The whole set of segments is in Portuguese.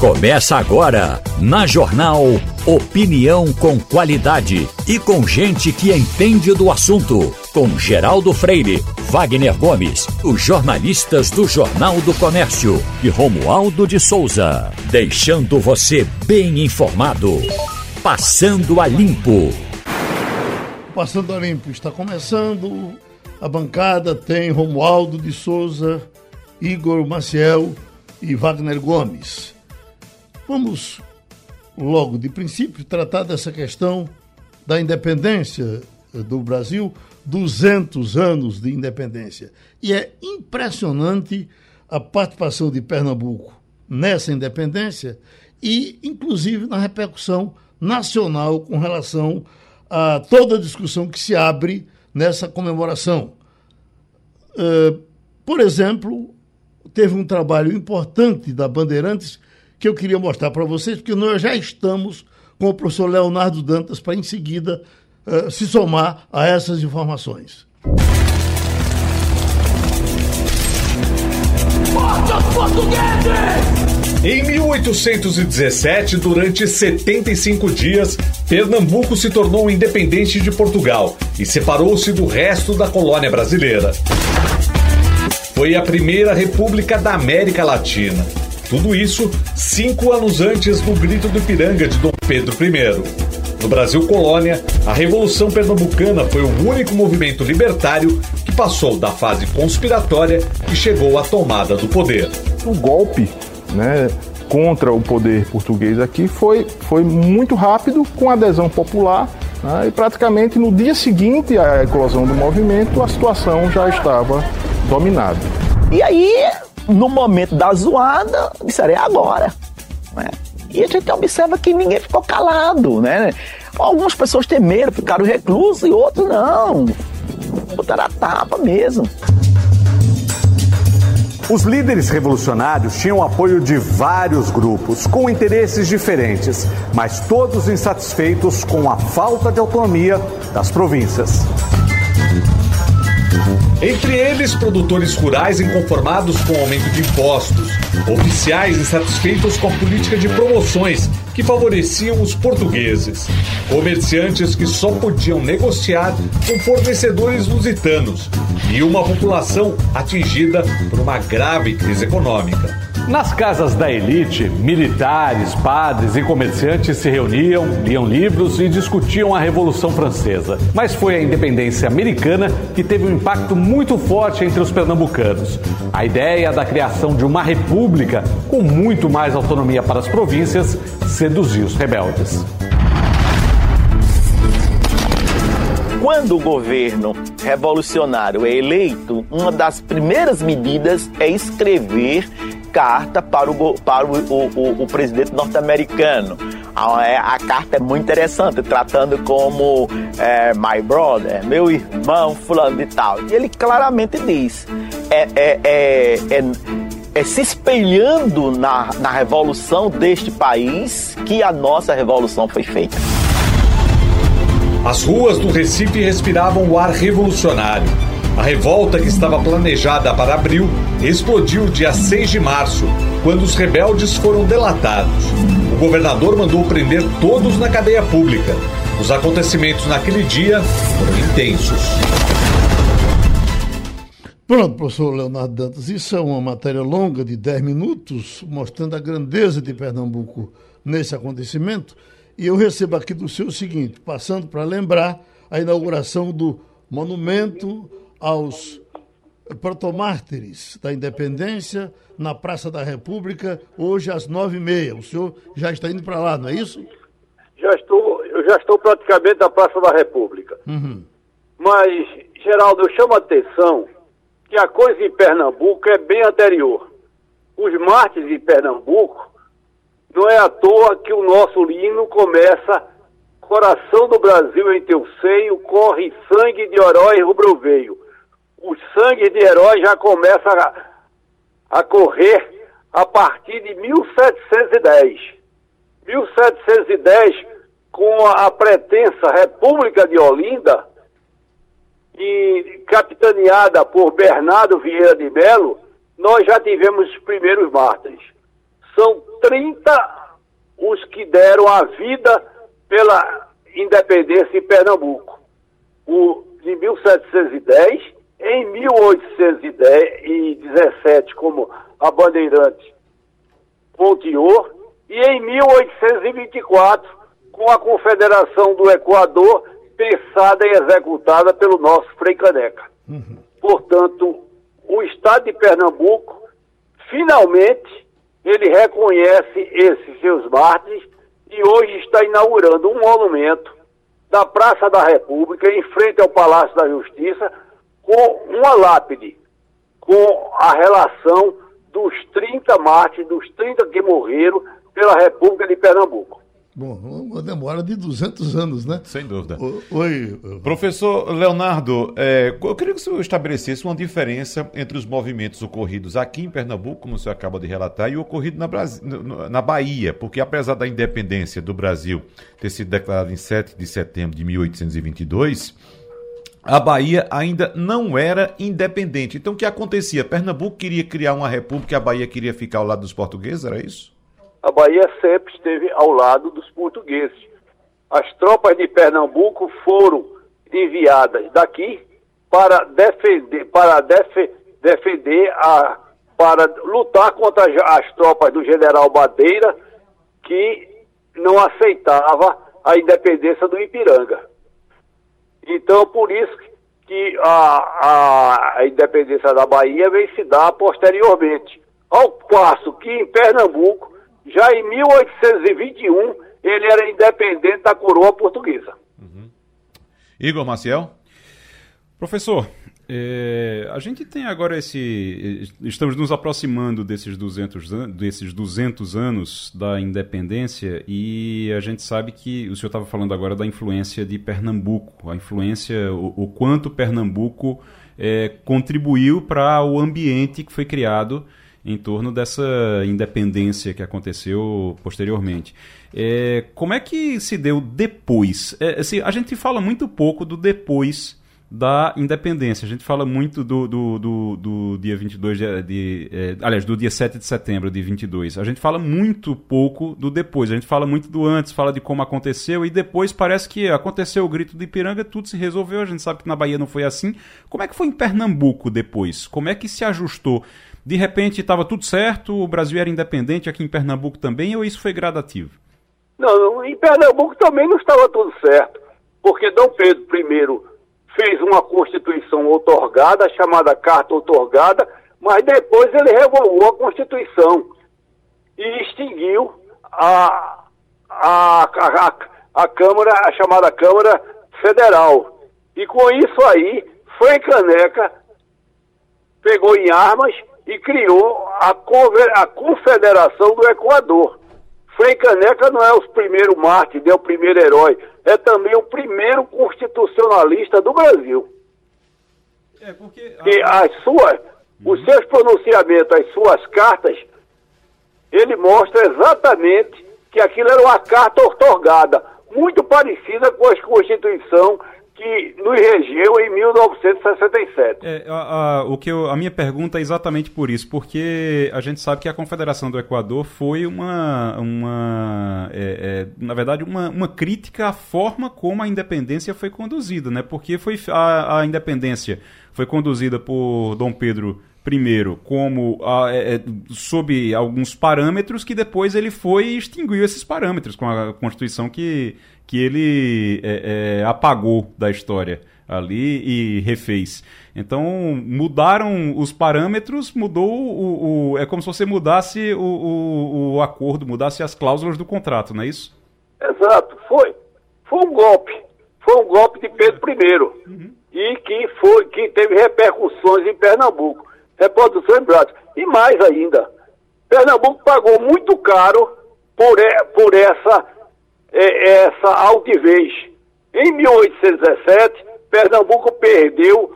Começa agora, na Jornal Opinião com qualidade e com gente que entende do assunto. Com Geraldo Freire, Wagner Gomes, os jornalistas do Jornal do Comércio e Romualdo de Souza. Deixando você bem informado. Passando a Limpo. Passando a Limpo está começando. A bancada tem Romualdo de Souza, Igor Maciel e Wagner Gomes. Vamos, logo de princípio, tratar dessa questão da independência do Brasil, 200 anos de independência. E é impressionante a participação de Pernambuco nessa independência e, inclusive, na repercussão nacional com relação a toda a discussão que se abre nessa comemoração. Uh, por exemplo, teve um trabalho importante da Bandeirantes que eu queria mostrar para vocês, porque nós já estamos com o professor Leonardo Dantas para em seguida uh, se somar a essas informações. Em 1817, durante 75 dias, Pernambuco se tornou independente de Portugal e separou-se do resto da colônia brasileira. Foi a primeira república da América Latina. Tudo isso cinco anos antes do Grito do Ipiranga de Dom Pedro I. No Brasil colônia, a Revolução Pernambucana foi o único movimento libertário que passou da fase conspiratória e chegou à tomada do poder. O golpe né, contra o poder português aqui foi, foi muito rápido, com adesão popular, né, e praticamente no dia seguinte à eclosão do movimento, a situação já estava dominada. E aí no momento da zoada, disseram, é agora. Né? E a gente observa que ninguém ficou calado, né? Algumas pessoas temeram, ficaram reclusos e outros não. Botaram a tapa mesmo. Os líderes revolucionários tinham apoio de vários grupos, com interesses diferentes, mas todos insatisfeitos com a falta de autonomia das províncias. Entre eles, produtores rurais inconformados com o aumento de impostos, oficiais insatisfeitos com a política de promoções que favoreciam os portugueses, comerciantes que só podiam negociar com fornecedores lusitanos e uma população atingida por uma grave crise econômica. Nas casas da elite, militares, padres e comerciantes se reuniam, liam livros e discutiam a Revolução Francesa. Mas foi a independência americana que teve um impacto muito forte entre os pernambucanos. A ideia da criação de uma república com muito mais autonomia para as províncias seduziu os rebeldes. Quando o governo revolucionário é eleito, uma das primeiras medidas é escrever carta para o, para o, o, o presidente norte-americano. A, é, a, carta é muito interessante, tratando como é, my brother, meu irmão, fulano de tal. E ele claramente diz: é, é, é, é, é se espelhando na, na revolução deste país que a nossa revolução foi feita. As ruas do Recife respiravam o ar revolucionário. A revolta que estava planejada para abril explodiu dia 6 de março, quando os rebeldes foram delatados. O governador mandou prender todos na cadeia pública. Os acontecimentos naquele dia foram intensos. Pronto, professor Leonardo Dantas, isso é uma matéria longa de 10 minutos, mostrando a grandeza de Pernambuco nesse acontecimento. E eu recebo aqui do seu o seguinte, passando para lembrar a inauguração do monumento aos protomártires da independência na Praça da República, hoje às nove e meia. O senhor já está indo para lá, não é isso? Já estou, eu já estou praticamente na Praça da República. Uhum. Mas, Geraldo, eu chamo a atenção que a coisa em Pernambuco é bem anterior. Os mártires em Pernambuco, não é à toa que o nosso hino começa Coração do Brasil em teu seio, corre sangue de herói rubro-veio o sangue de herói já começa a, a correr a partir de 1710. 1710, com a, a pretensa República de Olinda, e capitaneada por Bernardo Vieira de Melo, nós já tivemos os primeiros mártires. são 30 os que deram a vida pela independência em Pernambuco. O de 1710, em 1817, como a Bandeirante e em 1824, com a Confederação do Equador, pensada e executada pelo nosso Frei Caneca. Uhum. Portanto, o Estado de Pernambuco, finalmente, ele reconhece esses seus mártires e hoje está inaugurando um monumento da Praça da República, em frente ao Palácio da Justiça, com uma lápide, com a relação dos 30 mártires, dos 30 que morreram pela República de Pernambuco. Bom, uma demora de 200 anos, né? Sem dúvida. Oi. Professor Leonardo, é, eu queria que o senhor estabelecesse uma diferença entre os movimentos ocorridos aqui em Pernambuco, como o senhor acaba de relatar, e o ocorrido na, na Bahia, porque apesar da independência do Brasil ter sido declarada em 7 de setembro de 1822, a Bahia ainda não era independente. Então o que acontecia? Pernambuco queria criar uma república e a Bahia queria ficar ao lado dos portugueses, era isso? A Bahia sempre esteve ao lado dos portugueses. As tropas de Pernambuco foram enviadas daqui para defender, para def, defender a, para lutar contra as tropas do general Badeira, que não aceitava a independência do Ipiranga. Então, por isso que a, a, a independência da Bahia vem se dar posteriormente. Ao passo que em Pernambuco já em 1821, ele era independente da coroa portuguesa. Uhum. Igor Maciel? Professor, é, a gente tem agora esse. Estamos nos aproximando desses 200, desses 200 anos da independência e a gente sabe que. O senhor estava falando agora da influência de Pernambuco, a influência, o, o quanto Pernambuco é, contribuiu para o ambiente que foi criado em torno dessa independência que aconteceu posteriormente. É, como é que se deu depois? É, assim, a gente fala muito pouco do depois da independência. A gente fala muito do, do, do, do dia 22 de, de é, aliás, do dia 7 de setembro de 22. A gente fala muito pouco do depois. A gente fala muito do antes, fala de como aconteceu e depois parece que aconteceu o grito de Ipiranga, tudo se resolveu. A gente sabe que na Bahia não foi assim. Como é que foi em Pernambuco depois? Como é que se ajustou? De repente estava tudo certo, o Brasil era independente aqui em Pernambuco também, ou isso foi gradativo? Não, em Pernambuco também não estava tudo certo, porque Dom Pedro I fez uma Constituição otorgada, chamada Carta Otorgada, mas depois ele revogou a Constituição e extinguiu a, a, a, a Câmara, a chamada Câmara Federal. E com isso aí, Frei Caneca pegou em armas e criou a, a Confederação do Equador. Frei Caneca não é o primeiro mártir, nem o primeiro herói, é também o primeiro constitucionalista do Brasil. É porque... E as suas, os seus pronunciamentos, as suas cartas, ele mostra exatamente que aquilo era uma carta otorgada, muito parecida com a Constituição que nos regeu em 1967. É, a, a, o que eu, a minha pergunta é exatamente por isso, porque a gente sabe que a Confederação do Equador foi uma, uma é, é, na verdade, uma, uma crítica à forma como a independência foi conduzida, né? Porque foi a, a independência foi conduzida por Dom Pedro primeiro como é, é, sob alguns parâmetros que depois ele foi e extinguiu esses parâmetros com a Constituição que que ele é, é, apagou da história ali e refez. Então mudaram os parâmetros, mudou o, o é como se você mudasse o, o, o, acordo, mudasse as cláusulas do contrato, não é isso? Exato, foi foi um golpe, foi um golpe de Pedro I uhum. e que foi que teve repercussões em Pernambuco, reprodução em Brasil e mais ainda, Pernambuco pagou muito caro por, por essa é, essa altivez. Em 1817, Pernambuco perdeu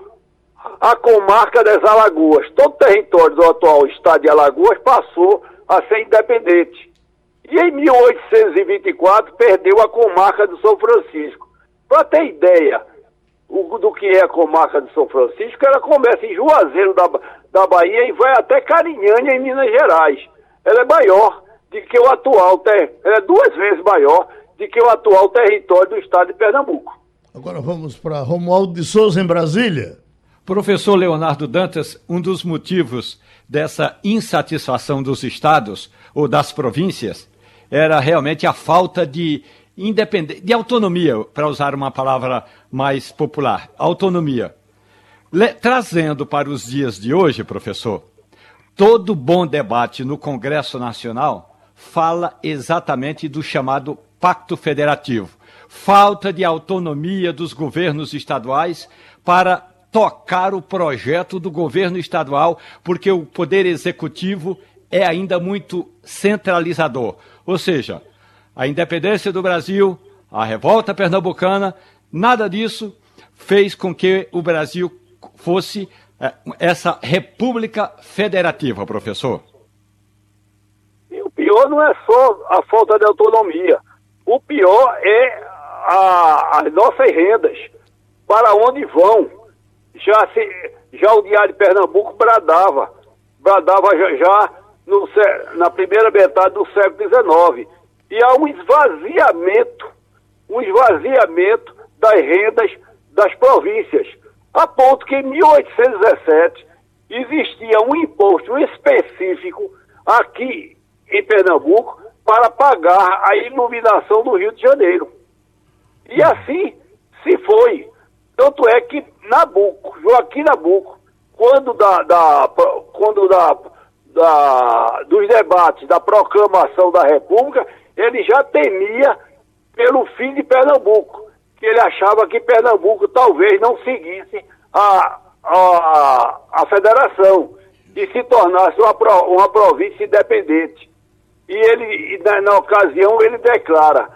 a comarca das Alagoas. Todo o território do atual estado de Alagoas passou a ser independente. E em 1824 perdeu a comarca do São Francisco. Para ter ideia o, do que é a comarca do São Francisco, ela começa em Juazeiro da, da Bahia e vai até Carinhanha, em Minas Gerais. Ela é maior de que o atual, ter, é duas vezes maior de que o atual território do estado de Pernambuco. Agora vamos para Romualdo de Souza, em Brasília. Professor Leonardo Dantas, um dos motivos dessa insatisfação dos estados ou das províncias era realmente a falta de independência, de autonomia, para usar uma palavra mais popular, autonomia. Le trazendo para os dias de hoje, professor, todo bom debate no Congresso Nacional fala exatamente do chamado Pacto Federativo. Falta de autonomia dos governos estaduais para tocar o projeto do governo estadual, porque o poder executivo é ainda muito centralizador. Ou seja, a independência do Brasil, a revolta pernambucana, nada disso fez com que o Brasil fosse é, essa república federativa, professor. E o pior não é só a falta de autonomia. O pior é a, as nossas rendas. Para onde vão? Já, se, já o Diário de Pernambuco bradava. Bradava já, já no, na primeira metade do século XIX. E há um esvaziamento, um esvaziamento das rendas das províncias. A ponto que em 1817 existia um imposto específico aqui em Pernambuco para pagar a iluminação do Rio de Janeiro. E assim se foi. Tanto é que Nabuco, Joaquim Nabuco, quando da, da quando da, da, dos debates da proclamação da República, ele já temia pelo fim de Pernambuco, que ele achava que Pernambuco talvez não seguisse a, a, a federação e se tornasse uma, uma província independente. E ele, na, na ocasião, ele declara: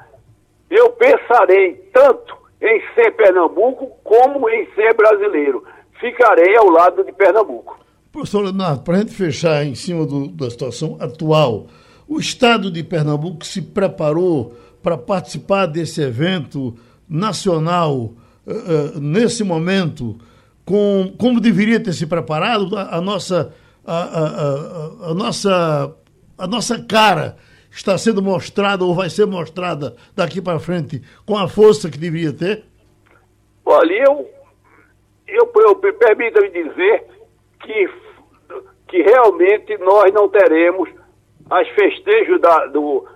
eu pensarei tanto em ser Pernambuco como em ser brasileiro. Ficarei ao lado de Pernambuco. Professor Leonardo, para a gente fechar em cima do, da situação atual, o Estado de Pernambuco se preparou para participar desse evento nacional uh, nesse momento, com, como deveria ter se preparado? A, a nossa, a, a, a, nossa, a nossa cara está sendo mostrada ou vai ser mostrada daqui para frente com a força que deveria ter? Olha, eu, eu, eu permita-me dizer que, que realmente nós não teremos as festejos da, do,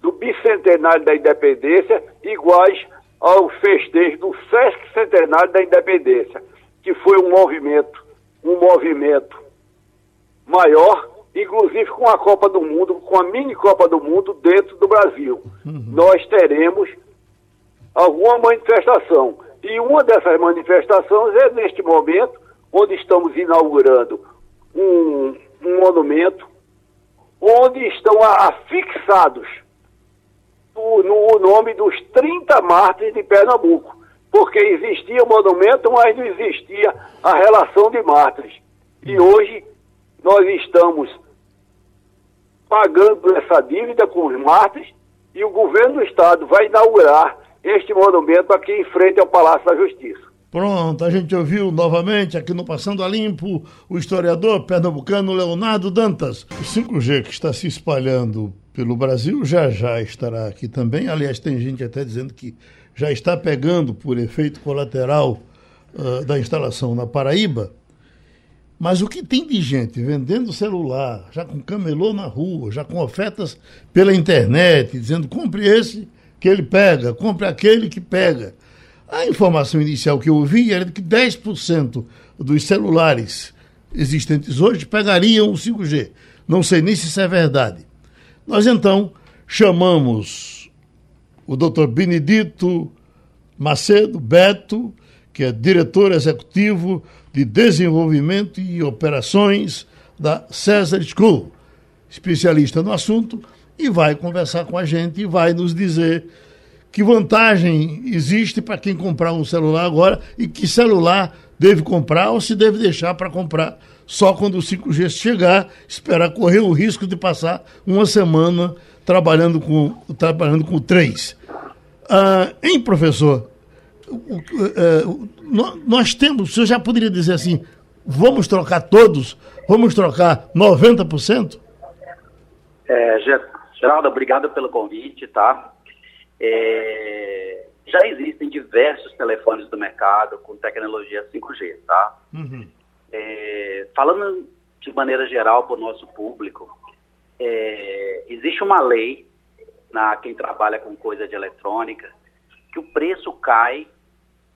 do bicentenário da independência iguais aos festejos do Sesc Centenário da Independência, que foi um movimento, um movimento maior, inclusive com a Copa do Mundo, com a mini Copa do Mundo dentro do Brasil. Uhum. Nós teremos alguma manifestação. E uma dessas manifestações é neste momento, onde estamos inaugurando um, um monumento onde estão afixados no nome dos 30 mártires de Pernambuco, porque existia o monumento, mas não existia a relação de mártires. E hoje nós estamos pagando essa dívida com os mártires e o governo do estado vai inaugurar este monumento aqui em frente ao Palácio da Justiça. Pronto, a gente ouviu novamente aqui no Passando a Limpo o historiador pernambucano Leonardo Dantas. O 5G que está se espalhando pelo Brasil já já estará aqui também. Aliás, tem gente até dizendo que já está pegando por efeito colateral uh, da instalação na Paraíba. Mas o que tem de gente vendendo celular, já com camelô na rua, já com ofertas pela internet, dizendo compre esse que ele pega, compre aquele que pega. A informação inicial que eu ouvi era de que 10% dos celulares existentes hoje pegariam o 5G. Não sei nem se isso é verdade. Nós então chamamos o doutor Benedito Macedo Beto, que é diretor executivo de desenvolvimento e operações da Cesar School, especialista no assunto, e vai conversar com a gente e vai nos dizer que vantagem existe para quem comprar um celular agora e que celular deve comprar ou se deve deixar para comprar só quando o 5G chegar, esperar correr o risco de passar uma semana trabalhando com, trabalhando com 3. Ah, hein, professor? É, nós temos, o senhor já poderia dizer assim, vamos trocar todos? Vamos trocar 90%? É, Geraldo, obrigado pelo convite, tá? É, já existem diversos telefones do mercado com tecnologia 5G, tá? Uhum. É, falando de maneira geral para o nosso público, é, existe uma lei na quem trabalha com coisa de eletrônica que o preço cai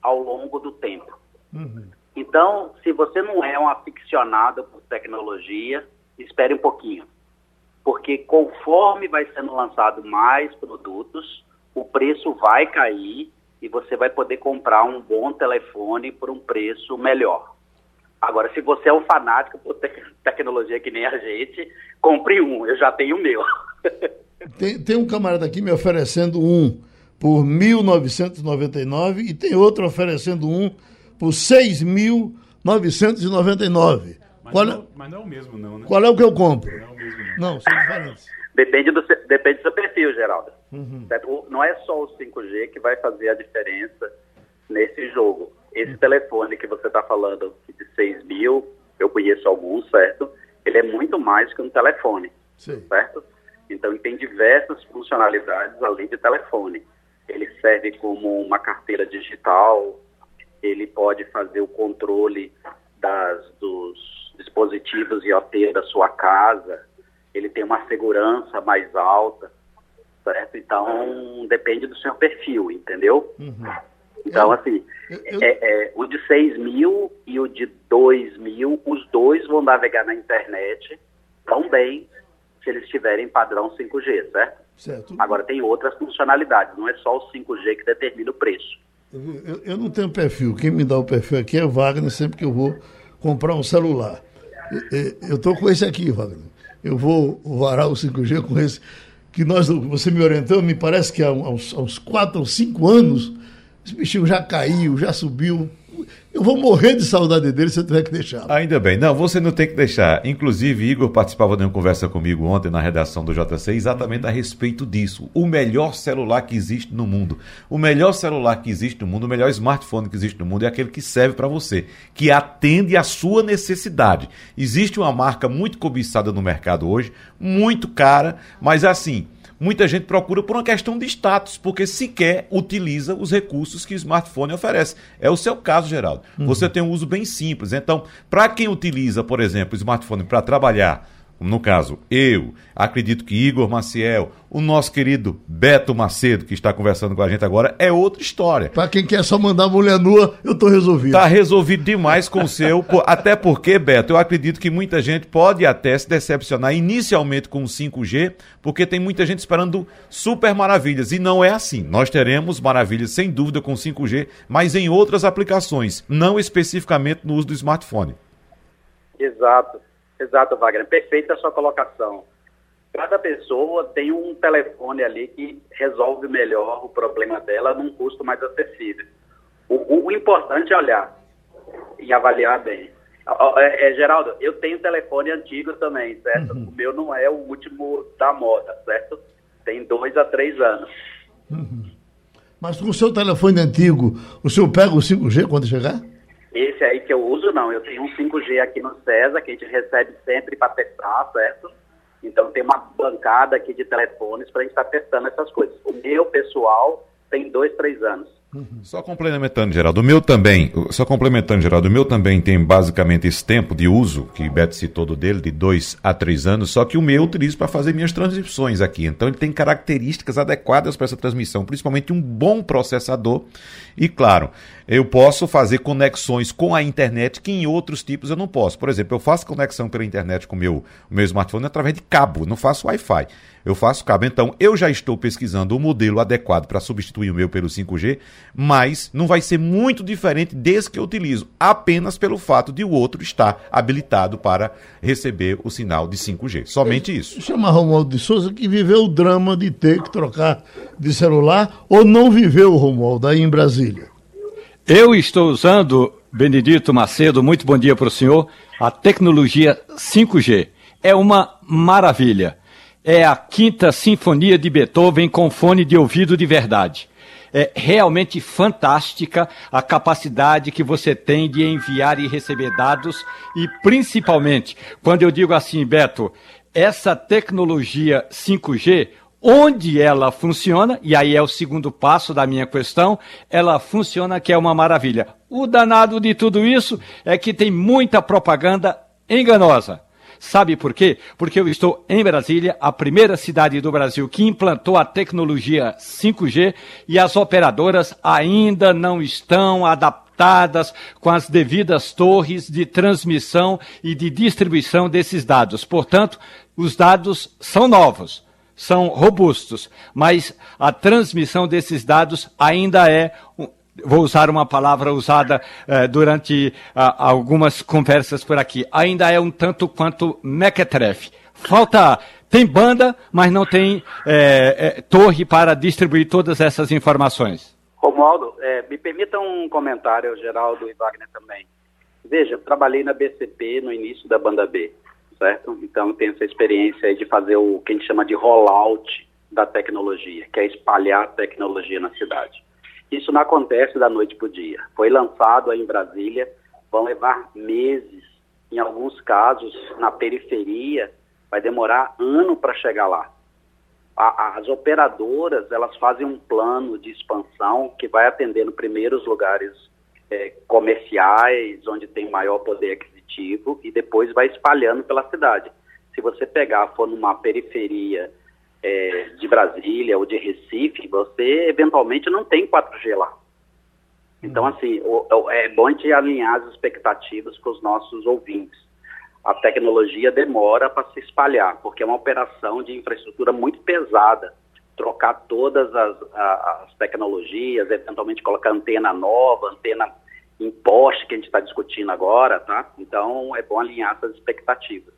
ao longo do tempo. Uhum. Então, se você não é um aficionado por tecnologia, espere um pouquinho. Porque conforme vai sendo lançado mais produtos, o preço vai cair e você vai poder comprar um bom telefone por um preço melhor. Agora, se você é um fanático por te tecnologia que nem a gente, compre um, eu já tenho o meu. tem, tem um camarada aqui me oferecendo um por 1.999 e tem outro oferecendo um por 6.999. Mas, Qual é... Não, mas não é o mesmo, não, né? Qual é o que eu compro? Não, é o mesmo, não. não são diferentes. Depende do, depende do seu perfil, Geraldo. Uhum. Não é só o 5G que vai fazer a diferença nesse jogo. Esse uhum. telefone que você está falando de 6 mil, eu conheço alguns, certo? Ele é muito mais que um telefone, Sim. certo? Então, ele tem diversas funcionalidades além de telefone. Ele serve como uma carteira digital, ele pode fazer o controle das, dos dispositivos IoT da sua casa, ele tem uma segurança mais alta, certo? Então, depende do seu perfil, entendeu? Uhum. Então, assim, eu... É, é, o de 6 mil e o de 2 mil, os dois vão navegar na internet tão bem se eles tiverem padrão 5G, certo? certo? Agora, tem outras funcionalidades, não é só o 5G que determina o preço. Eu, eu não tenho perfil, quem me dá o perfil aqui é Wagner, sempre que eu vou comprar um celular. Eu estou com esse aqui, Wagner. Eu vou varar o 5G com esse que nós, você me orientou, me parece que há uns, há uns 4 ou 5 anos, esse bichinho já caiu, já subiu. Eu vou morrer de saudade dele se eu tiver que deixar. Ainda bem. Não, você não tem que deixar. Inclusive, Igor participava de uma conversa comigo ontem na redação do JC exatamente a respeito disso. O melhor celular que existe no mundo. O melhor celular que existe no mundo, o melhor smartphone que existe no mundo é aquele que serve para você, que atende à sua necessidade. Existe uma marca muito cobiçada no mercado hoje, muito cara, mas assim muita gente procura por uma questão de status, porque sequer utiliza os recursos que o smartphone oferece. É o seu caso, Geraldo. Uhum. Você tem um uso bem simples. Então, para quem utiliza, por exemplo, o smartphone para trabalhar, no caso, eu, acredito que Igor Maciel, o nosso querido Beto Macedo, que está conversando com a gente agora, é outra história. Para quem quer só mandar mulher nua, eu estou resolvido. Está resolvido demais com o seu, até porque, Beto, eu acredito que muita gente pode até se decepcionar inicialmente com o 5G, porque tem muita gente esperando super maravilhas, e não é assim. Nós teremos maravilhas, sem dúvida, com 5G, mas em outras aplicações, não especificamente no uso do smartphone. Exato, exato, Wagner. Perfeita a sua colocação cada pessoa tem um telefone ali que resolve melhor o problema dela num custo mais acessível. O, o, o importante é olhar e avaliar bem. É, é, Geraldo, eu tenho telefone antigo também, certo? Uhum. O meu não é o último da moda, certo? Tem dois a três anos. Uhum. Mas com o seu telefone antigo, o senhor pega o 5G quando chegar? Esse aí que eu uso, não. Eu tenho um 5G aqui no César, que a gente recebe sempre para testar, certo? Então tem uma bancada aqui de telefones para a gente estar tá testando essas coisas. O meu pessoal tem dois, três anos. Uhum. Só complementando, Geraldo, o meu também, só complementando, Geraldo, o meu também tem basicamente esse tempo de uso, que Beto citou do dele, de dois a três anos, só que o meu eu utilizo para fazer minhas transmissões aqui. Então ele tem características adequadas para essa transmissão, principalmente um bom processador. E claro, eu posso fazer conexões com a internet que em outros tipos eu não posso. Por exemplo, eu faço conexão pela internet com o meu, meu smartphone através de cabo, não faço Wi-Fi eu faço cabo. Então, eu já estou pesquisando o modelo adequado para substituir o meu pelo 5G, mas não vai ser muito diferente desse que eu utilizo, apenas pelo fato de o outro estar habilitado para receber o sinal de 5G. Somente isso. Chama Romualdo de Souza que viveu o drama de ter que trocar de celular ou não viveu, Romualdo, aí em Brasília? Eu estou usando, Benedito Macedo, muito bom dia para o senhor, a tecnologia 5G. É uma maravilha é a Quinta Sinfonia de Beethoven com fone de ouvido de verdade. É realmente fantástica a capacidade que você tem de enviar e receber dados e principalmente, quando eu digo assim, Beto, essa tecnologia 5G, onde ela funciona, e aí é o segundo passo da minha questão, ela funciona que é uma maravilha. O danado de tudo isso é que tem muita propaganda enganosa. Sabe por quê? Porque eu estou em Brasília, a primeira cidade do Brasil que implantou a tecnologia 5G e as operadoras ainda não estão adaptadas com as devidas torres de transmissão e de distribuição desses dados. Portanto, os dados são novos são robustos, mas a transmissão desses dados ainda é vou usar uma palavra usada uh, durante uh, algumas conversas por aqui, ainda é um tanto quanto mequetrefe. Falta, tem banda, mas não tem é, é, torre para distribuir todas essas informações. Romualdo, é, me permita um comentário, Geraldo e Wagner também. Veja, trabalhei na BCP no início da banda B, certo? Então tenho essa experiência de fazer o que a gente chama de rollout da tecnologia, que é espalhar a tecnologia na cidade. Isso não acontece da noite para o dia. Foi lançado aí em Brasília, vão levar meses. Em alguns casos, na periferia, vai demorar ano para chegar lá. A, as operadoras, elas fazem um plano de expansão que vai atendendo primeiro os lugares é, comerciais, onde tem maior poder aquisitivo, e depois vai espalhando pela cidade. Se você pegar, for numa periferia é, de Brasília ou de Recife, você eventualmente não tem 4G lá. Então, uhum. assim, o, o, é bom gente alinhar as expectativas com os nossos ouvintes. A tecnologia demora para se espalhar, porque é uma operação de infraestrutura muito pesada. Trocar todas as, as tecnologias, eventualmente colocar antena nova, antena em poste, que a gente está discutindo agora, tá? Então, é bom alinhar essas expectativas.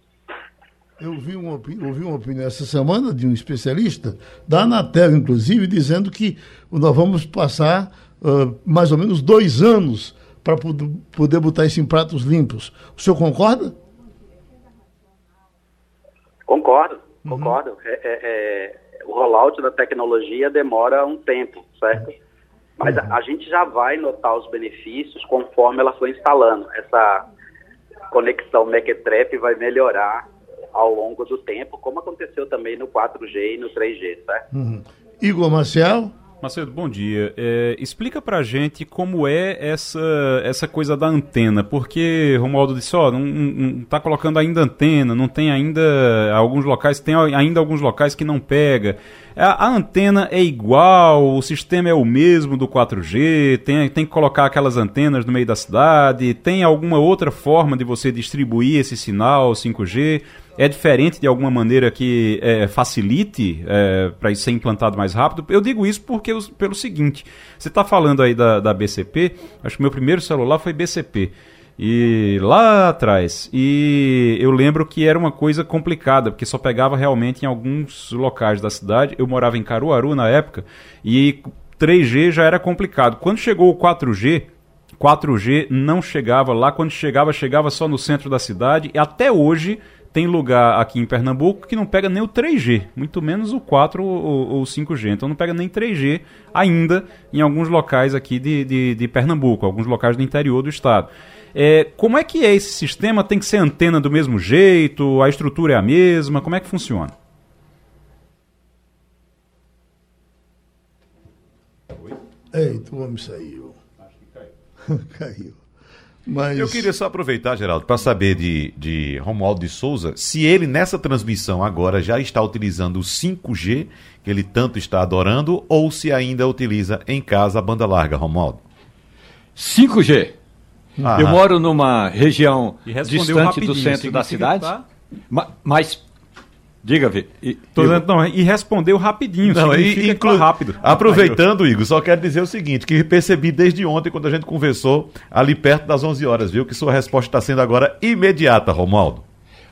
Eu vi uma, ouvi uma opinião essa semana de um especialista, da Anatel, inclusive, dizendo que nós vamos passar uh, mais ou menos dois anos para poder botar isso em pratos limpos. O senhor concorda? Concordo, uhum. concordo. Uhum. É, é, é, o rollout da tecnologia demora um tempo, certo? Mas uhum. a, a gente já vai notar os benefícios conforme ela for instalando. Essa conexão Mequetrep vai melhorar ao longo do tempo, como aconteceu também no 4G e no 3G, certo? Uhum. Igor Marcial? Macedo, bom dia. É, explica pra gente como é essa, essa coisa da antena, porque Romualdo disse, ó, oh, não, não tá colocando ainda antena, não tem ainda alguns locais, tem ainda alguns locais que não pega. A, a, antena é igual, o sistema é o mesmo do 4G, tem, tem que colocar aquelas antenas no meio da cidade, tem alguma outra forma de você distribuir esse sinal 5G? é diferente de alguma maneira que é, facilite é, para isso ser implantado mais rápido? Eu digo isso porque pelo seguinte: você está falando aí da, da BCP, acho que meu primeiro celular foi BCP. E lá atrás. E eu lembro que era uma coisa complicada, porque só pegava realmente em alguns locais da cidade. Eu morava em Caruaru na época, e 3G já era complicado. Quando chegou o 4G, 4G não chegava lá, quando chegava, chegava só no centro da cidade, e até hoje tem lugar aqui em Pernambuco que não pega nem o 3G, muito menos o 4 ou, o 5G. Então não pega nem 3G ainda em alguns locais aqui de, de, de Pernambuco, alguns locais do interior do estado. É, como é que é esse sistema? Tem que ser antena do mesmo jeito? A estrutura é a mesma? Como é que funciona? Eita, o homem saiu. Acho que caiu. caiu. Mas... Eu queria só aproveitar, Geraldo, para saber de, de Romualdo de Souza se ele, nessa transmissão agora, já está utilizando o 5G, que ele tanto está adorando, ou se ainda utiliza em casa a banda larga, Romualdo. 5G. Eu moro numa região distante do centro da cidade, tá... mas Diga, Vi. E, eu... não, e respondeu rapidinho, não, e, inclu... rápido. Aproveitando, Igor, só quero dizer o seguinte, que percebi desde ontem, quando a gente conversou, ali perto das 11 horas, viu, que sua resposta está sendo agora imediata, Romualdo.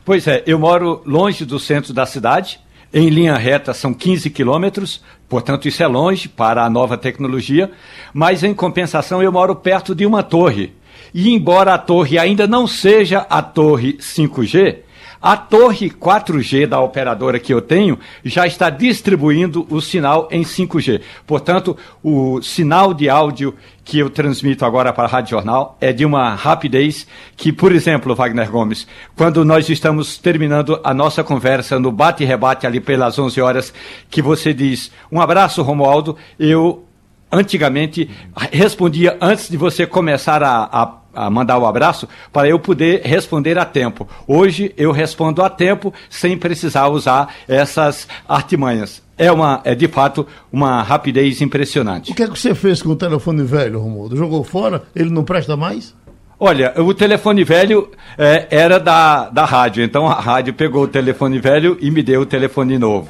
Pois é, eu moro longe do centro da cidade, em linha reta são 15 quilômetros, portanto isso é longe para a nova tecnologia, mas em compensação eu moro perto de uma torre. E embora a torre ainda não seja a torre 5G, A torre 4G da operadora que eu tenho já está distribuindo o sinal em 5G. Portanto, o sinal de áudio que eu transmito agora para a Rádio Jornal é de uma rapidez que, por exemplo, Wagner Gomes, quando nós estamos terminando a nossa conversa no bate-rebate ali pelas 11 horas, que você diz um abraço, Romualdo, eu antigamente respondia antes de você começar a, a a mandar o um abraço para eu poder responder a tempo. Hoje eu respondo a tempo sem precisar usar essas artimanhas. É, uma, é de fato uma rapidez impressionante. O que é que você fez com o telefone velho, Romualdo? Jogou fora? Ele não presta mais? Olha, o telefone velho é, era da, da rádio, então a rádio pegou o telefone velho e me deu o telefone novo.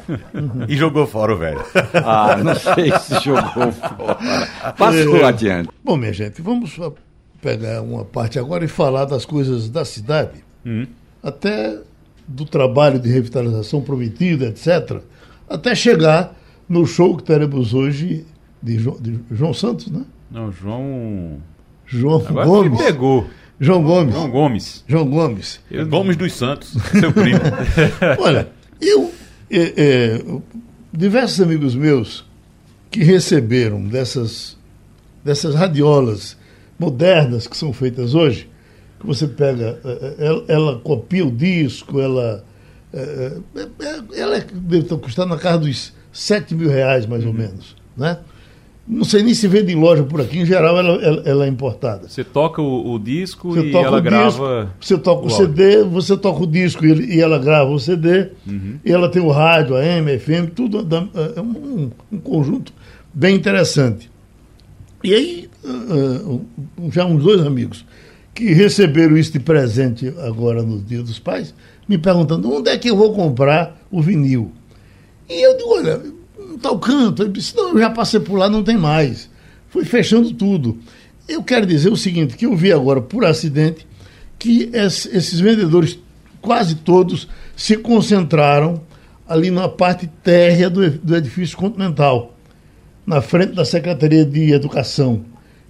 e jogou fora o velho. Ah, não sei se jogou fora. Passou é. adiante. Bom, minha gente, vamos pegar uma parte agora e falar das coisas da cidade, hum. até do trabalho de revitalização prometido, etc., até chegar no show que teremos hoje de João, de João Santos, né? Não, João. João Agora Gomes. pegou. João Gomes. João Gomes. João Gomes. Eu... Gomes dos Santos, seu primo. Olha, eu. É, é, diversos amigos meus que receberam dessas, dessas radiolas modernas que são feitas hoje, que você pega, eh, eh, ela, ela copia o disco, ela. Ela deve estar custando na casa dos 7 mil reais, mais ou uhum. menos. Né? Não sei nem se vende em loja por aqui, em geral ela, ela, ela é importada. Você toca o, o disco você e ela grava. Disco, você toca o, o CD, você toca o disco e, e ela grava o CD, uhum. e ela tem o rádio, a M, a FM, tudo é um, um conjunto bem interessante. E aí, já uns dois amigos que receberam isso de presente agora no Dia dos Pais, me perguntando onde é que eu vou comprar o vinil. E eu digo, olha, tal canto. Ele disse, não, eu já passei por lá, não tem mais. Fui fechando tudo. Eu quero dizer o seguinte, que eu vi agora, por acidente, que esses vendedores, quase todos, se concentraram ali na parte térrea do edifício continental na frente da Secretaria de Educação.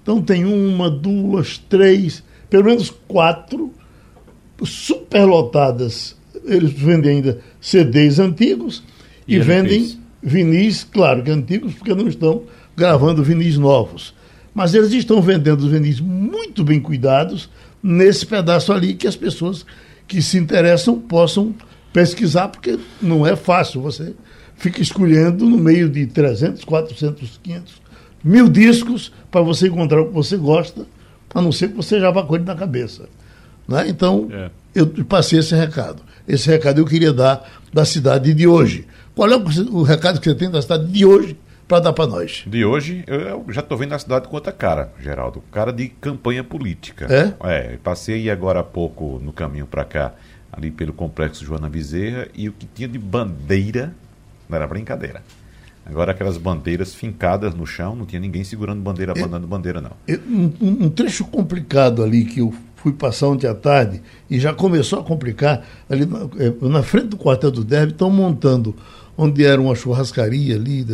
Então tem uma, duas, três, pelo menos quatro superlotadas. Eles vendem ainda CDs antigos e, e vendem vinis, claro que antigos, porque não estão gravando vinis novos. Mas eles estão vendendo os vinis muito bem cuidados nesse pedaço ali que as pessoas que se interessam possam pesquisar, porque não é fácil você fica escolhendo no meio de 300, 400, 500 mil discos para você encontrar o que você gosta, a não ser que você já vá com ele na cabeça. Né? Então, é. eu passei esse recado. Esse recado eu queria dar da cidade de hoje. Qual é o, recado que você tem da cidade de hoje para dar para nós? De hoje, eu já estou vendo a cidade com outra cara, Geraldo. Cara de campanha política. É? É, passei agora há pouco no caminho para cá, ali pelo complexo Joana Bezerra, e o que tinha de bandeira não era brincadeira. Agora aquelas bandeiras fincadas no chão, não tinha ninguém segurando bandeira, abandonando bandeira, não. Um, um, trecho complicado ali que eu fui passar ontem à tarde e já começou a complicar, ali na, é, na frente do quartel do Derby, estão montando, onde era uma churrascaria ali,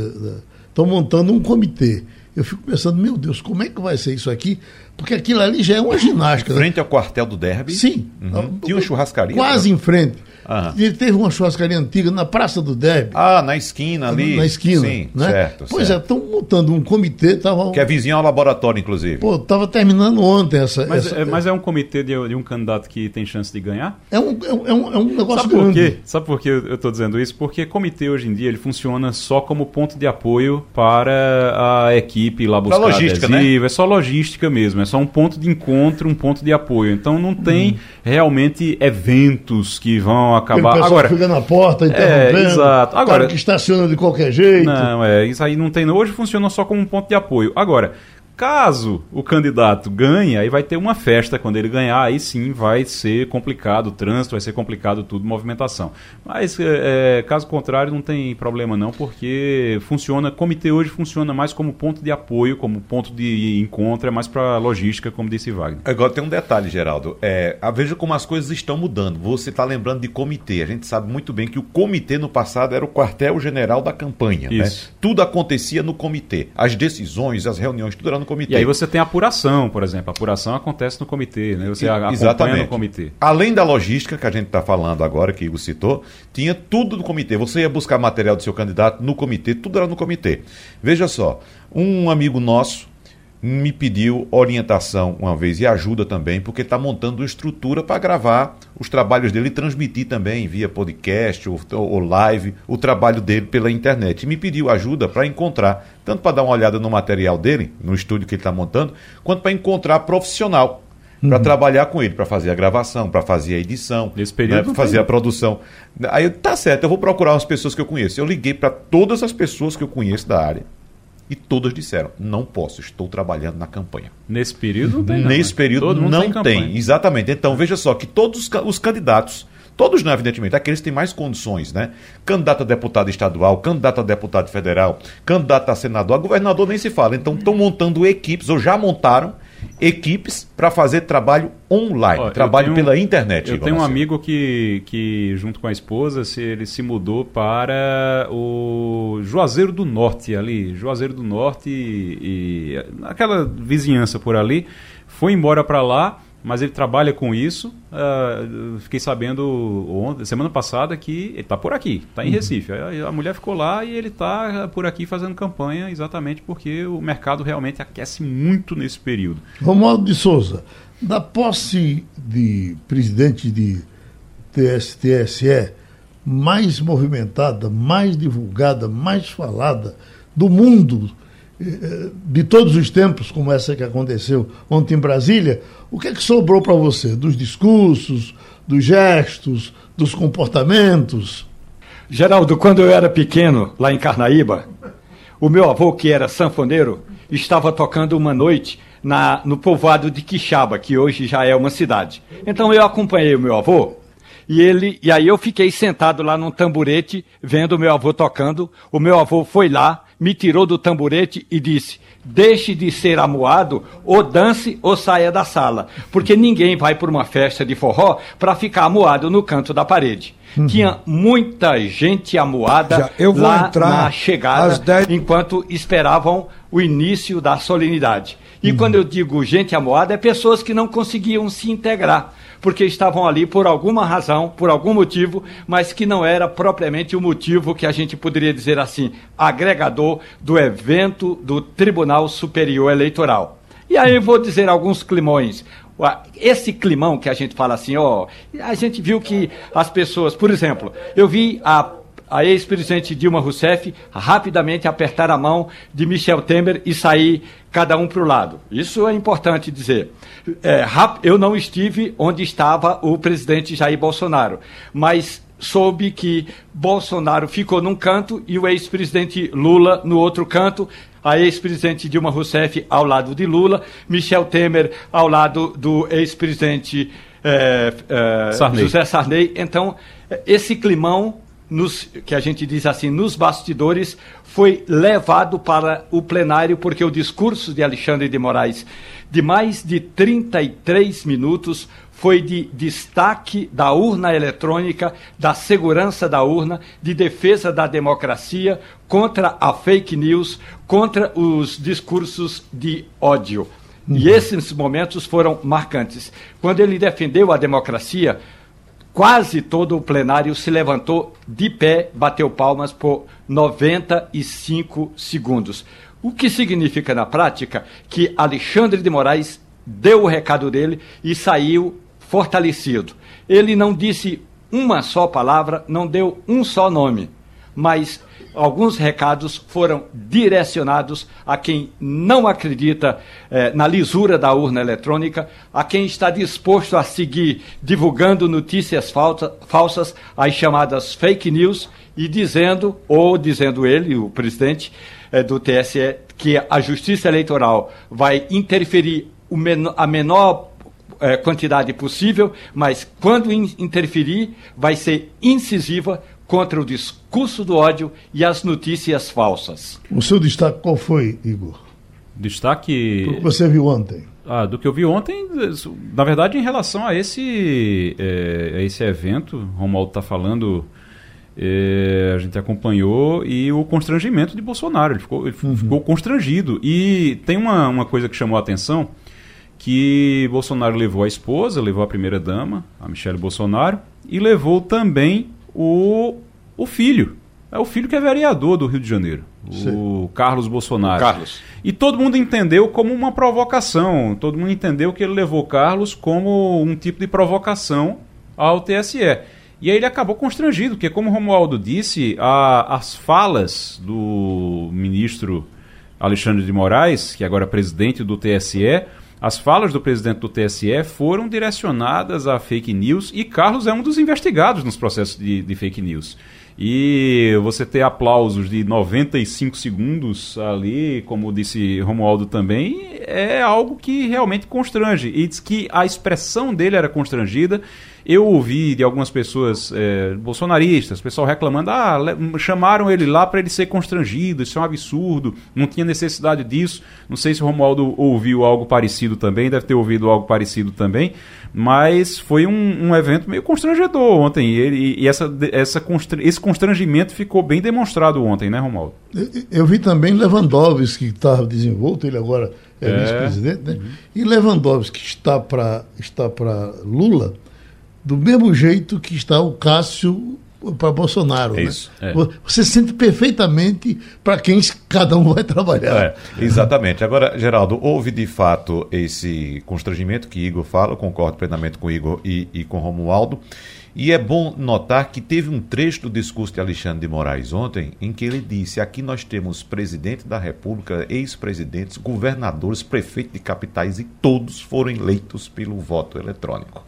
estão montando um comitê. Eu fico pensando, meu Deus, como é que vai ser isso aqui? Porque aquilo ali já é uma ginástica. Né? Frente ao quartel do Derby? Sim. Uhum. Tinha uma churrascaria? Quase em frente. Ele teve uma churrascaria antiga na Praça do Derby. Ah, na esquina ali. Na esquina. Sim, né? certo. Pois é, certo. é, estão montando um comitê. Tava... Que é vizinho ao laboratório, inclusive. Pô, estava terminando ontem essa mas, essa... É, mas é um comitê de, de, um candidato que tem chance de ganhar? É um, é um, é um é negócio Sabe grande. Por quê? Sabe por que eu estou dizendo isso? Porque comitê hoje em dia ele funciona só como ponto de apoio para a equipe lá buscar logística, né? adesivo. Né? É só logística mesmo. É só um ponto de encontro, um ponto de apoio. Então não tem hum. realmente eventos que vão acabar. Agora, fica na porta interrompendo. É, exato. Agora, que estaciona de qualquer jeito. Não, é, isso aí não tem. Hoje funciona só como um ponto de apoio. Agora, Caso o candidato ganhe, aí vai ter uma festa quando ele ganhar, aí sim vai ser complicado o trânsito, vai ser complicado tudo, movimentação. Mas é, é, caso contrário, não tem problema não, porque funciona, comitê hoje funciona mais como ponto de apoio, como ponto de encontro, é mais para logística, como disse Wagner. Agora tem um detalhe, Geraldo. É, veja como as coisas estão mudando. Você está lembrando de comitê. A gente sabe muito bem que o comitê no passado era o quartel-general da campanha. Né? Tudo acontecia no comitê. As decisões, as reuniões, tudo era no no comitê. E aí você tem apuração, por exemplo. A apuração acontece no comitê, né? Você acompanha Exatamente. no comitê. Além da logística que a gente está falando agora, que o Igor citou, tinha tudo no comitê. Você ia buscar material do seu candidato no comitê, tudo era no comitê. Veja só, um amigo nosso me pediu orientação uma vez e ajuda também, porque está montando uma estrutura para gravar os trabalhos dele e transmitir também via podcast ou, ou live o trabalho dele pela internet. E me pediu ajuda para encontrar, tanto para dar uma olhada no material dele, no estúdio que ele está montando, quanto para encontrar profissional para trabalhar com ele, para fazer a gravação, para fazer a edição, Nesse período né, fazer a produção. Aí eu, tá certo, eu vou procurar umas pessoas que eu conheço. Eu liguei para todas as pessoas que eu conheço da área e todas disseram: não posso, estou trabalhando na campanha. Nesse período não tem não, Nesse período não em tem, campanha. exatamente. Então veja só que todos os candidatos, todos não, evidentemente, aqueles que têm mais condições, né? Candidato a deputado estadual, candidato a deputado federal, candidato a senador, a governador nem se fala. Então estão montando equipes, ou já montaram equipes para fazer trabalho online, Ó, trabalho tenho- pela internet. Eu tenho um amigo que, que, junto com a esposa, se, ele se mudou para o Juazeiro do Norte, ali. Juazeiro do Norte e, e aquela vizinhança por ali. Foi embora para lá, mas ele trabalha com isso. Ah, eu fiquei sabendo ontem, semana passada que ele está por aqui, está Uhum. em Recife. A, a mulher ficou lá e ele está por aqui fazendo campanha exatamente porque o mercado realmente aquece muito nesse período. Romualdo de Souza, da posse de presidente de TSTSE mais movimentada, mais divulgada, mais falada do mundo de todos os tempos, como essa que aconteceu ontem em Brasília, o que é que sobrou para você? Dos discursos, dos gestos, dos comportamentos? Geraldo, quando eu era pequeno, lá em Carnaíba, o meu avô, que era sanfoneiro, estava tocando uma noite na, no povoado de Quixaba, que hoje já é uma cidade. Então eu acompanhei o meu avô e ele e aí eu fiquei sentado lá num tamborete vendo o meu avô tocando. O meu avô foi lá, me tirou do tamborete e disse: "Deixe de ser amuado, ou dance ou saia da sala, porque ninguém vai por uma festa de forró para ficar amuado no canto da parede." Tinha muita gente amuada Já, eu vou lá na chegada, 10. enquanto esperavam o início da solenidade. E Uhum. quando eu digo gente amuada, é pessoas que não conseguiam se integrar, porque estavam ali por alguma razão, por algum motivo, mas que não era propriamente o motivo que a gente poderia dizer assim, agregador do evento do Tribunal Superior Eleitoral. E aí eu vou dizer alguns climões. Esse climão que a gente fala assim, ó, a gente viu que as pessoas, por exemplo, eu vi a a ex-presidente Dilma Rousseff rapidamente apertar a mão de Michel Temer e sair cada um para o lado. Isso é importante dizer. É, eu não estive onde estava o presidente Jair Bolsonaro, mas soube que Bolsonaro ficou num canto e o ex-presidente Lula no outro canto. A ex-presidente Dilma Rousseff ao lado de Lula, Michel Temer ao lado do ex-presidente eh, eh, Sarney. José Sarney. Então, esse climão nos, que a gente diz assim, nos bastidores, foi levado para o plenário, porque o discurso de Alexandre de Moraes, de mais de 33 minutos, foi de destaque da urna eletrônica, da segurança da urna, de defesa da democracia, contra a fake news, contra os discursos de ódio. E esses momentos foram marcantes. Quando ele defendeu a democracia, quase todo o plenário se levantou de pé, bateu palmas por 95 segundos. O que significa na prática que Alexandre de Moraes deu o recado dele e saiu fortalecido. Ele não disse uma só palavra, não deu um só nome, mas alguns recados foram direcionados a quem não acredita eh, na lisura da urna eletrônica, a quem está disposto a seguir divulgando notícias falsa, falsas, as chamadas fake news, e dizendo, ou dizendo ele, o presidente eh, do TSE, que a justiça eleitoral vai interferir o meno- a menor eh, quantidade possível, mas quando in- interferir, vai ser incisiva contra o discurso do ódio e as notícias falsas. O seu destaque qual foi, Igor? Destaque. O que você viu ontem? Ah, do que eu vi ontem, na verdade, em relação a esse, eh, a esse evento, Romualdo está falando, É, a gente acompanhou e o constrangimento de Bolsonaro. Ele ficou, ele uhum. ficou constrangido. E tem uma, uma coisa que chamou a atenção, que Bolsonaro levou a esposa, levou a primeira-dama, a Michelle Bolsonaro, e levou também o, o filho. É o filho que é vereador do Rio de Janeiro, Sim. o Carlos Bolsonaro. Carlos. E todo mundo entendeu como uma provocação. Todo mundo entendeu que ele levou Carlos como um tipo de provocação ao TSE. E aí ele acabou constrangido, porque, como o Romualdo disse, a, as falas do ministro Alexandre de Moraes, que agora é presidente do TSE, as falas do presidente do TSE foram direcionadas a fake news e Carlos é um dos investigados nos processos de, de fake news. E você ter aplausos de 95 segundos ali, como disse Romualdo também, é algo que realmente constrange. E diz que a expressão dele era constrangida eu ouvi de algumas pessoas é, bolsonaristas, pessoal reclamando, ah, chamaram ele lá para ele ser constrangido, isso é um absurdo, não tinha necessidade disso. Não sei se o Romualdo ouviu algo parecido também, deve ter ouvido algo parecido também, mas foi um, um evento meio constrangedor ontem, e, ele, e essa, essa esse constrangimento ficou bem demonstrado ontem, né, Romualdo? Eu, eu vi também Lewandowski, que estava desenvolto, ele agora é, é. vice-presidente, né? Uhum. E Lewandowski está para está Lula do mesmo jeito que está o Cássio para Bolsonaro. É né? isso, né? é. Você sente perfeitamente para quem cada um vai trabalhar. É, exatamente. Agora, Geraldo, houve de fato esse constrangimento que Igor fala, concordo plenamente com Igor e, e com Romualdo. E é bom notar que teve um trecho do discurso de Alexandre de Moraes ontem em que ele disse: aqui nós temos presidente da República, ex-presidentes, governadores, prefeitos de capitais e todos foram eleitos pelo voto eletrônico.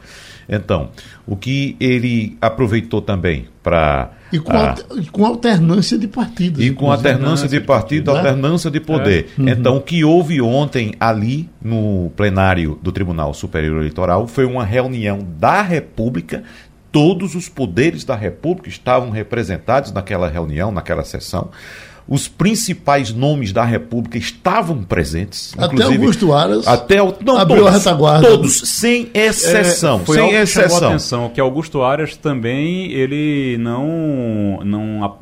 Então, o que ele aproveitou também para. E com, a, com alternância de partidos. E com alternância de partido, né? alternância de poder. É. Uhum. Então, o que houve ontem ali no plenário do Tribunal Superior Eleitoral foi uma reunião da República todos os poderes da República estavam representados naquela reunião, naquela sessão os principais nomes da República estavam presentes. Até Augusto Aras até o, não, abriu todos, a retaguarda. Todos, sem exceção. É, foi sem exceção. chamou a atenção, que Augusto Aras também ele não, não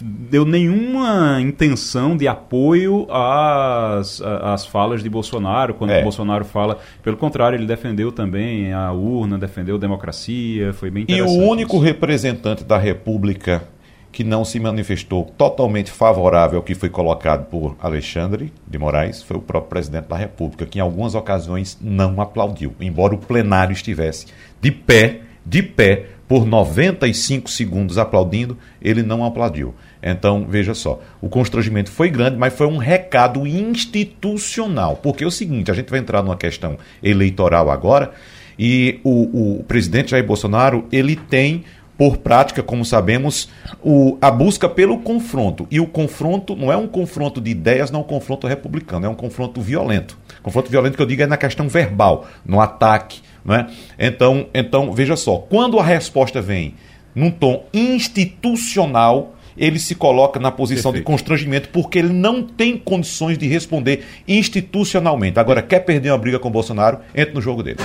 deu nenhuma intenção de apoio às, às falas de Bolsonaro, quando é. Bolsonaro fala. Pelo contrário, ele defendeu também a urna, defendeu a democracia, foi bem interessante. E o único isso. representante da República que não se manifestou totalmente favorável ao que foi colocado por Alexandre de Moraes foi o próprio presidente da República, que em algumas ocasiões não aplaudiu, embora o plenário estivesse de pé, de pé, por 95 segundos aplaudindo, ele não aplaudiu. Então, veja só, o constrangimento foi grande, mas foi um recado institucional. Porque é o seguinte, a gente vai entrar numa questão eleitoral agora, e o, o presidente Jair Bolsonaro, ele tem por prática, como sabemos, o, a busca pelo confronto. E o confronto não é um confronto de ideias, não é um confronto republicano, é um confronto violento. Confronto violento que eu digo é na questão verbal, no ataque. Não é? então, então, veja só, quando a resposta vem num tom institucional, ele se coloca na posição Perfeito. de constrangimento porque ele não tem condições de responder institucionalmente. Agora, quer perder uma briga com o Bolsonaro, entre no jogo dele.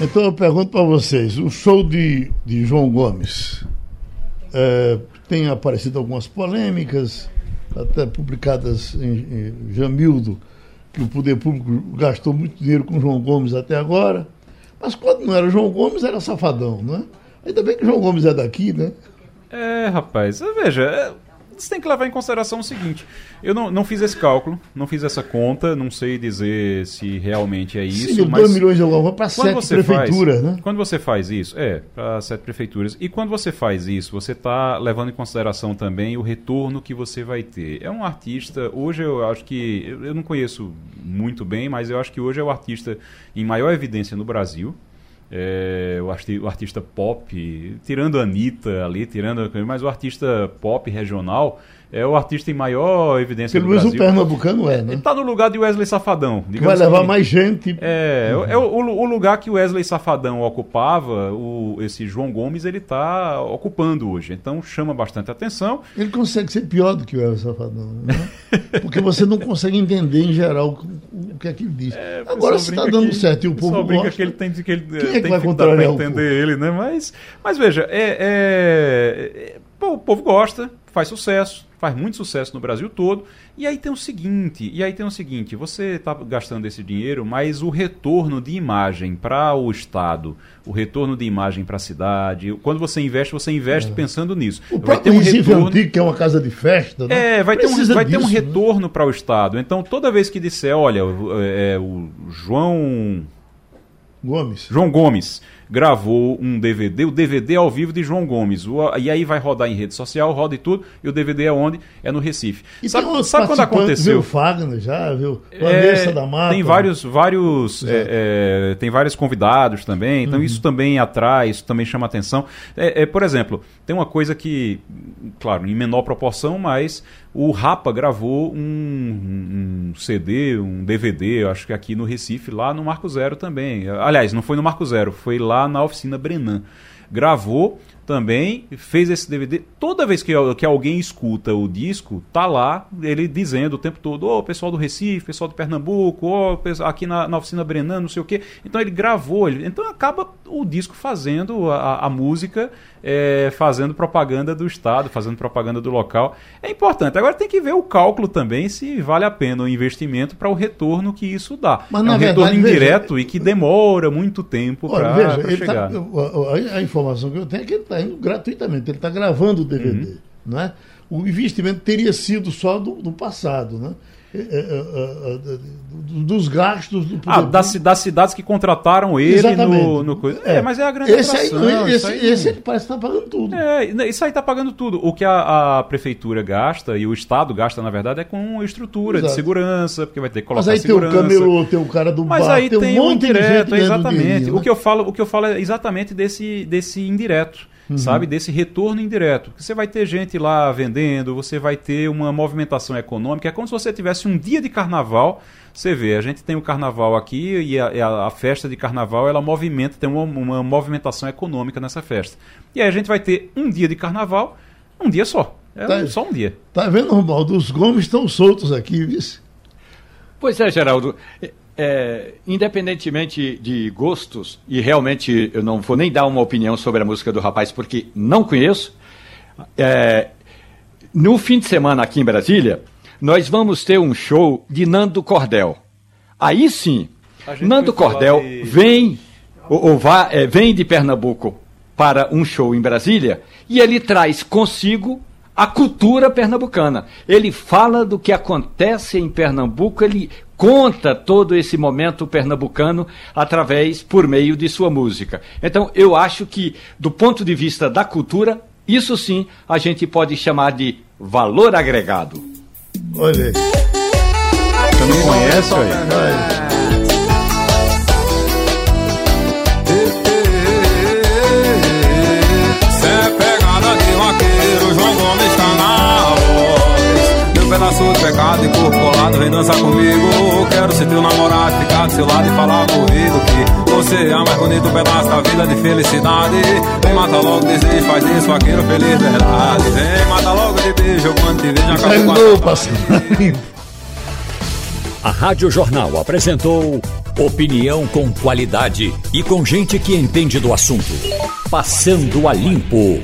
Então eu pergunto para vocês: o show de, de João Gomes é, tem aparecido algumas polêmicas, até publicadas em, em Jamildo, que o poder público gastou muito dinheiro com João Gomes até agora. Mas quando não era João Gomes, era safadão, não é? Ainda bem que João Gomes é daqui, né? É, rapaz, veja, é, você tem que levar em consideração o seguinte: eu não, não fiz esse cálculo, não fiz essa conta, não sei dizer se realmente é isso. Sim, mas 2 milhões de dólares para sete prefeituras, faz, né? Quando você faz isso, é, para sete prefeituras. E quando você faz isso, você está levando em consideração também o retorno que você vai ter. É um artista, hoje eu acho que, eu não conheço muito bem, mas eu acho que hoje é o artista em maior evidência no Brasil é, o, arti o, artista pop, tirando a Anitta ali, tirando, mas o artista pop regional é o artista em maior evidência Pelo menos o pernambucano é, né? Ele tá no lugar de Wesley Safadão. Que vai levar assim. mais gente. É, uhum. é o, o, lugar que o Wesley Safadão ocupava, o, esse João Gomes, ele tá ocupando hoje. Então chama bastante atenção. Ele consegue ser pior do que o Wesley Safadão, né? Porque você não consegue entender em geral o, que é que ele diz. É, Agora se está dando que, certo e o povo brinca gosta. que ele tem que ele Quem é que tem vai contrariar entender ele, né? Mas, mas veja, é, é Pô, o povo gosta, faz sucesso, faz muito sucesso no Brasil todo. E aí tem o seguinte, e aí tem o seguinte, você está gastando esse dinheiro, mas o retorno de imagem para o estado, o retorno de imagem para a cidade, quando você investe, você investe é. pensando nisso. O vai ter um retorno antigo, que é uma casa de festa, né? É, vai ter um, vai disso, ter um né? retorno para o estado. Então, toda vez que disser, olha, é, o João Gomes. João Gomes gravou um DVD, o DVD ao vivo de João Gomes. O, e aí vai rodar em rede social, roda e tudo, e o DVD é onde? É no Recife. E sabe, sabe quando aconteceu? Viu Fagner já, viu? Vanessa é, da Mata. Tem vários, vários, é, é, tem vários convidados também, então uhum. isso também atrai, isso também chama atenção. É, é, por exemplo, tem uma coisa que, claro, em menor proporção, mas o Rapa gravou um, um, CD, um DVD, acho que aqui no Recife, lá no Marco Zero também. Aliás, não foi no Marco Zero, foi lá na oficina Brenan. Gravou também, fez esse DVD. Toda vez que, que alguém escuta o disco, tá lá ele dizendo o tempo todo: Ô, oh, pessoal do Recife, pessoal do Pernambuco, oh, aqui na, na oficina Brenan, não sei o quê. Então ele gravou, ele, então acaba o disco fazendo a, a música é, fazendo propaganda do estado, fazendo propaganda do local. É importante. Agora tem que ver o cálculo também se vale a pena o investimento para o retorno que isso dá. Mas, é um retorno verdade, indireto veja, e que demora muito tempo para tá- chegar. Tá, a, a, informação que eu tenho é que ele está indo gratuitamente, ele está gravando o DVD. Uhum. Não é? O investimento teria sido só do, do passado. Né? É, é, é, dos gastos do ah, das, das, cidades que contrataram ele no, no coisa. É, mas é a grande esse atração. Aí, esse, aí, esse parece que está pagando tudo. É, isso aí está pagando tudo. O que a, a, prefeitura gasta e o Estado gasta, na verdade, é com estrutura Exato. de segurança, porque vai ter que colocar mas aí segurança. Tem o camelô, tem o cara do mas bar, aí tem, tem um monte indireto, de gente exatamente. né? o, que eu falo, o que eu falo é exatamente desse, desse indireto uhum. sabe? Desse retorno indireto. Você vai ter gente lá vendendo, você vai ter uma movimentação econômica. É como se você tivesse um dia de carnaval. Você vê, a gente tem o carnaval aqui e a, a, a festa de carnaval ela movimenta, tem uma, uma movimentação econômica nessa festa. E aí a gente vai ter um dia de carnaval, um dia só. É tá, só um dia. Tá vendo, Romualdo? Os Gomes estão soltos aqui, vice. Pois é, Geraldo é, independentemente de gostos, e realmente eu não vou nem dar uma opinião sobre a música do rapaz porque não conheço, é, no fim de semana aqui em Brasília, nós vamos ter um show de Nando Cordel. Aí sim, Nando Cordel de... vem, ou, ou vá, é, vem de Pernambuco para um show em Brasília e ele traz consigo a cultura pernambucana. Ele fala do que acontece em Pernambuco, ele conta todo esse momento pernambucano através, por meio de sua música. Então, eu acho que, do ponto de vista da cultura, isso sim a gente pode chamar de valor agregado. Olha aí. Você não conhece, olha? Pecado e corpo colado, vem dançar comigo. Quero ser teu namorado, ficar do seu lado e falar no ouvido que você é o mais bonito pedaço da vida de felicidade. Vem mata logo desejo, faz isso, vaqueiro feliz, verdade. Vem mata logo de beijo, quando te vejo acabou com a... a Rádio Jornal apresentou opinião com qualidade e com gente que entende do assunto. Passando a limpo.